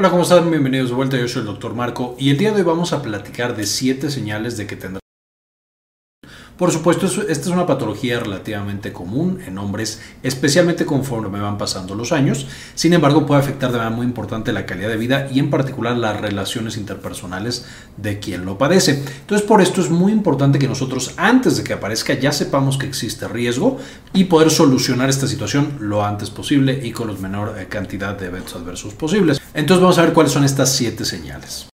Hola, ¿cómo están? Bienvenidos de vuelta. Yo soy el Dr. Marco y el día de hoy vamos a platicar de 7 señales de que tendrá por supuesto, esta es una patología relativamente común en hombres, especialmente conforme van pasando los años. Sin embargo, puede afectar de manera muy importante la calidad de vida y en particular las relaciones interpersonales de quien lo padece. Entonces, por esto es muy importante que nosotros, antes de que aparezca, ya sepamos que existe riesgo y poder solucionar esta situación lo antes posible y con la menor eh, cantidad de eventos adversos posibles. Entonces, vamos a ver cuáles son estas siete señales.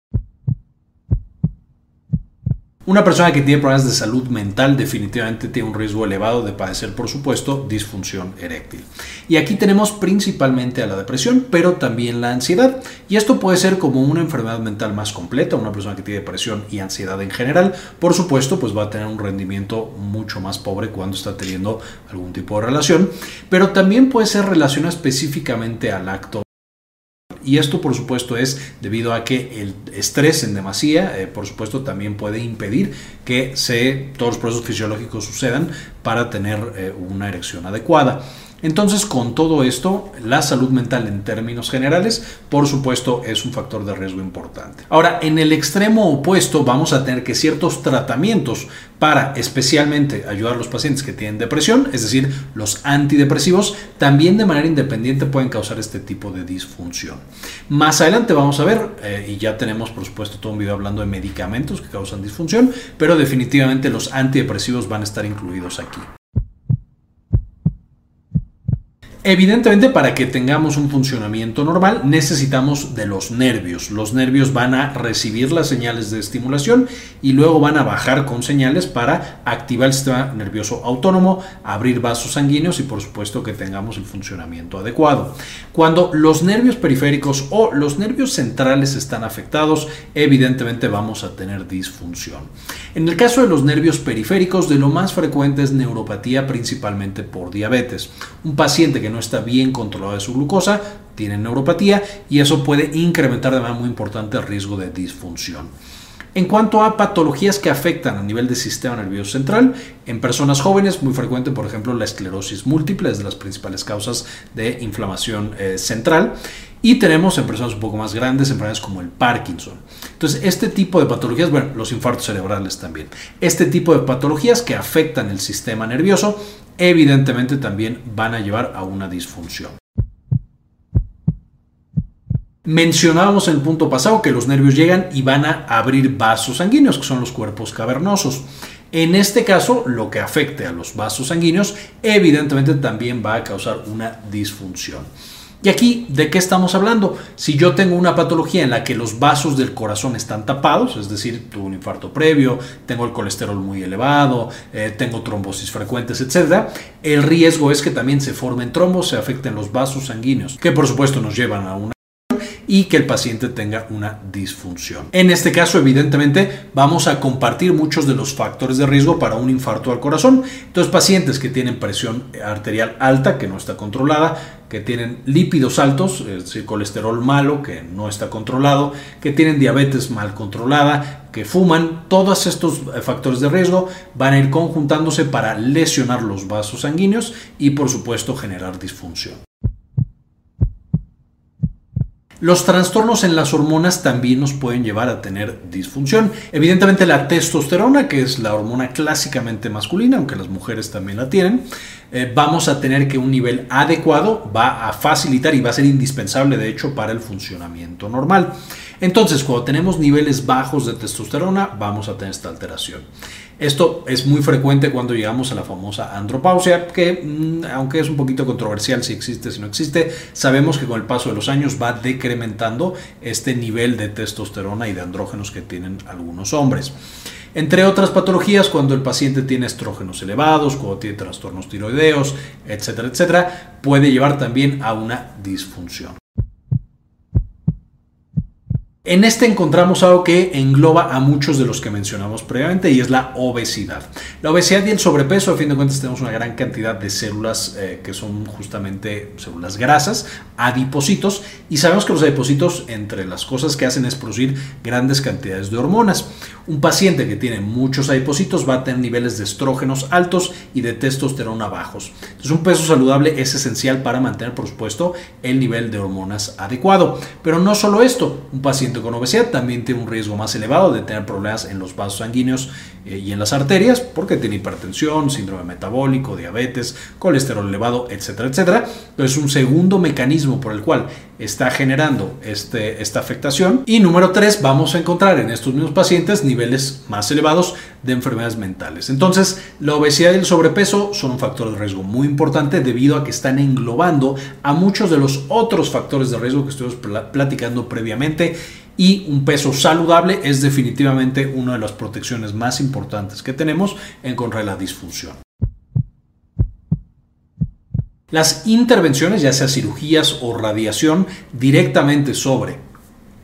Una persona que tiene problemas de salud mental definitivamente tiene un riesgo elevado de padecer, por supuesto, disfunción eréctil. Y aquí tenemos principalmente a la depresión, pero también la ansiedad. Y esto puede ser como una enfermedad mental más completa, una persona que tiene depresión y ansiedad en general, por supuesto, pues va a tener un rendimiento mucho más pobre cuando está teniendo algún tipo de relación, pero también puede ser relacionado específicamente al acto y esto, por supuesto, es debido a que el estrés en demasía, eh, por supuesto, también puede impedir que se, todos los procesos fisiológicos sucedan para tener eh, una erección adecuada. Entonces, con todo esto, la salud mental en términos generales, por supuesto, es un factor de riesgo importante. Ahora, en el extremo opuesto, vamos a tener que ciertos tratamientos para especialmente ayudar a los pacientes que tienen depresión, es decir, los antidepresivos, también de manera independiente pueden causar este tipo de disfunción. Más adelante vamos a ver, eh, y ya tenemos por supuesto todo un video hablando de medicamentos que causan disfunción, pero definitivamente los antidepresivos van a estar incluidos aquí. Evidentemente, para que tengamos un funcionamiento normal, necesitamos de los nervios. Los nervios van a recibir las señales de estimulación y luego van a bajar con señales para activar el sistema nervioso autónomo, abrir vasos sanguíneos y por supuesto que tengamos el funcionamiento adecuado. Cuando los nervios periféricos o los nervios centrales están afectados, evidentemente vamos a tener disfunción. En el caso de los nervios periféricos, de lo más frecuente es neuropatía principalmente por diabetes. Un paciente que está bien controlado de su glucosa, tiene neuropatía y eso puede incrementar de manera muy importante el riesgo de disfunción. En cuanto a patologías que afectan a nivel del sistema nervioso central, en personas jóvenes, muy frecuente, por ejemplo, la esclerosis múltiple es de las principales causas de inflamación eh, central. Y tenemos en personas un poco más grandes enfermedades como el Parkinson. Entonces, este tipo de patologías, bueno, los infartos cerebrales también. Este tipo de patologías que afectan el sistema nervioso, evidentemente también van a llevar a una disfunción. Mencionábamos en el punto pasado que los nervios llegan y van a abrir vasos sanguíneos, que son los cuerpos cavernosos. En este caso, lo que afecte a los vasos sanguíneos, evidentemente también va a causar una disfunción. Y aquí, ¿de qué estamos hablando? Si yo tengo una patología en la que los vasos del corazón están tapados, es decir, tuve un infarto previo, tengo el colesterol muy elevado, eh, tengo trombosis frecuentes, etc., el riesgo es que también se formen trombos, se afecten los vasos sanguíneos, que por supuesto nos llevan a una y que el paciente tenga una disfunción. En este caso, evidentemente, vamos a compartir muchos de los factores de riesgo para un infarto al corazón. Entonces, pacientes que tienen presión arterial alta, que no está controlada, que tienen lípidos altos, es decir, colesterol malo, que no está controlado, que tienen diabetes mal controlada, que fuman, todos estos eh, factores de riesgo van a ir conjuntándose para lesionar los vasos sanguíneos y, por supuesto, generar disfunción. Los trastornos en las hormonas también nos pueden llevar a tener disfunción. Evidentemente la testosterona, que es la hormona clásicamente masculina, aunque las mujeres también la tienen, eh, vamos a tener que un nivel adecuado va a facilitar y va a ser indispensable de hecho para el funcionamiento normal. Entonces, cuando tenemos niveles bajos de testosterona, vamos a tener esta alteración. Esto es muy frecuente cuando llegamos a la famosa andropausia, que mm, aunque es un poquito controversial si existe, si no existe, sabemos que con el paso de los años va decrementando este nivel de testosterona y de andrógenos que tienen algunos hombres. Entre otras patologías, cuando el paciente tiene estrógenos elevados, cuando tiene trastornos tiroideos, etcétera, etcétera, puede llevar también a una disfunción. En este encontramos algo que engloba a muchos de los que mencionamos previamente y es la obesidad. La obesidad y el sobrepeso, a fin de cuentas, tenemos una gran cantidad de células eh, que son justamente células grasas, adipocitos, y sabemos que los adipocitos, entre las cosas que hacen es producir grandes cantidades de hormonas. Un paciente que tiene muchos adipocitos va a tener niveles de estrógenos altos y de testosterona bajos. Entonces, un peso saludable es esencial para mantener, por supuesto, el nivel de hormonas adecuado. Pero no solo esto, un paciente con obesidad también tiene un riesgo más elevado de tener problemas en los vasos sanguíneos eh, y en las arterias porque tiene hipertensión, síndrome metabólico, diabetes, colesterol elevado, etcétera, etcétera. Entonces, un segundo mecanismo por el cual está generando este, esta afectación. Y número tres, vamos a encontrar en estos mismos pacientes niveles más elevados de enfermedades mentales. Entonces, la obesidad y el sobrepeso son un factor de riesgo muy importante debido a que están englobando a muchos de los otros factores de riesgo que estuvimos platicando previamente y un peso saludable es definitivamente una de las protecciones más importantes que tenemos en contra de la disfunción. Las intervenciones, ya sea cirugías o radiación, directamente sobre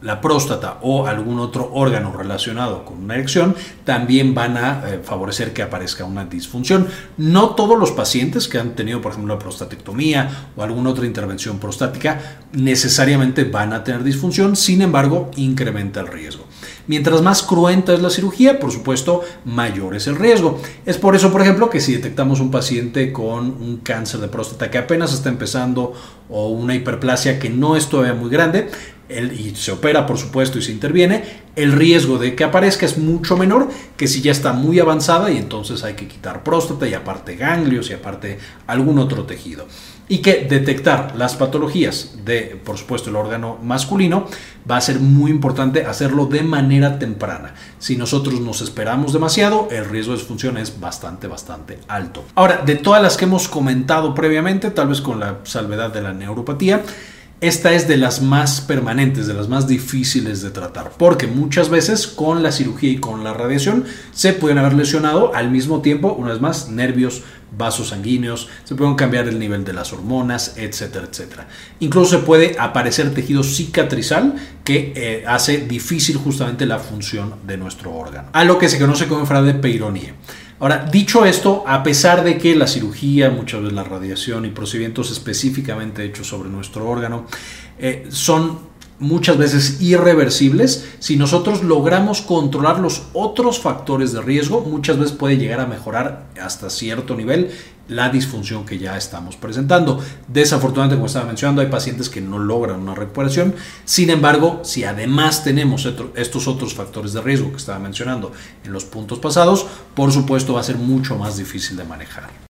la próstata o algún otro órgano relacionado con una erección también van a eh, favorecer que aparezca una disfunción. No todos los pacientes que han tenido, por ejemplo, una prostatectomía o alguna otra intervención prostática necesariamente van a tener disfunción, sin embargo, incrementa el riesgo. Mientras más cruenta es la cirugía, por supuesto, mayor es el riesgo. Es por eso, por ejemplo, que si detectamos un paciente con un cáncer de próstata que apenas está empezando o una hiperplasia que no es todavía muy grande, y se opera, por supuesto, y se interviene, el riesgo de que aparezca es mucho menor que si ya está muy avanzada y entonces hay que quitar próstata y aparte ganglios y aparte algún otro tejido. Y que detectar las patologías de, por supuesto, el órgano masculino va a ser muy importante hacerlo de manera temprana. Si nosotros nos esperamos demasiado, el riesgo de disfunción es bastante, bastante alto. Ahora, de todas las que hemos comentado previamente, tal vez con la salvedad de la neuropatía, esta es de las más permanentes, de las más difíciles de tratar, porque muchas veces con la cirugía y con la radiación se pueden haber lesionado al mismo tiempo, una vez más, nervios, vasos sanguíneos, se pueden cambiar el nivel de las hormonas, etcétera, etcétera. Incluso se puede aparecer tejido cicatrizal que eh, hace difícil justamente la función de nuestro órgano, a lo que se conoce como enfermedad de Peyronie. Ahora, dicho esto, a pesar de que la cirugía, muchas veces la radiación y procedimientos específicamente hechos sobre nuestro órgano eh, son muchas veces irreversibles, si nosotros logramos controlar los otros factores de riesgo, muchas veces puede llegar a mejorar hasta cierto nivel la disfunción que ya estamos presentando. Desafortunadamente, como estaba mencionando, hay pacientes que no logran una recuperación. Sin embargo, si además tenemos estos otros factores de riesgo que estaba mencionando en los puntos pasados, por supuesto va a ser mucho más difícil de manejar.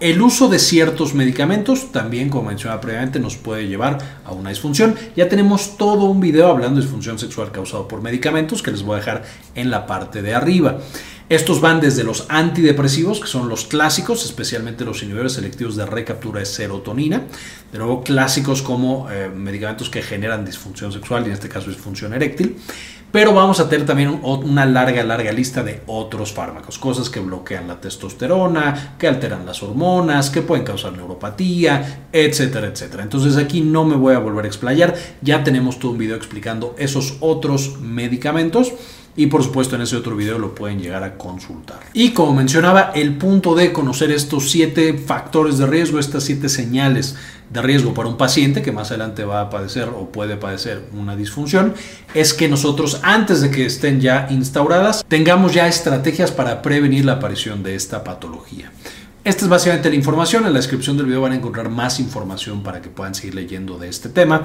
El uso de ciertos medicamentos también, como mencionaba previamente, nos puede llevar a una disfunción. Ya tenemos todo un video hablando de disfunción sexual causado por medicamentos que les voy a dejar en la parte de arriba. Estos van desde los antidepresivos, que son los clásicos, especialmente los inhibidores selectivos de recaptura de serotonina. De nuevo, clásicos como eh, medicamentos que generan disfunción sexual y en este caso disfunción eréctil. Pero vamos a tener también una larga, larga lista de otros fármacos, cosas que bloquean la testosterona, que alteran las hormonas, que pueden causar neuropatía, etcétera, etcétera. Entonces aquí no me voy a volver a explayar, ya tenemos todo un video explicando esos otros medicamentos y por supuesto en ese otro video lo pueden llegar a consultar. Y como mencionaba, el punto de conocer estos siete factores de riesgo, estas siete señales de riesgo para un paciente que más adelante va a padecer o puede padecer una disfunción, es que nosotros antes de que estén ya instauradas, tengamos ya estrategias para prevenir la aparición de esta patología. Esta es básicamente la información. En la descripción del video van a encontrar más información para que puedan seguir leyendo de este tema.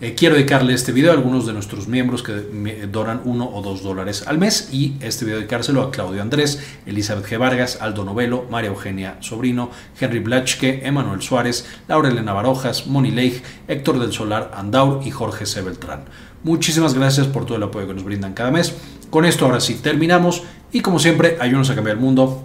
Eh, quiero dedicarle este video a algunos de nuestros miembros que donan uno o dos dólares al mes y este video dedicárselo a Claudio Andrés, Elizabeth G. Vargas, Aldo Novelo, María Eugenia Sobrino, Henry Blachke, Emanuel Suárez, Laura Elena Barojas, Moni Leigh, Héctor del Solar Andaur y Jorge C. Beltrán. Muchísimas gracias por todo el apoyo que nos brindan cada mes. Con esto ahora sí terminamos y como siempre, ayúdanos a cambiar el mundo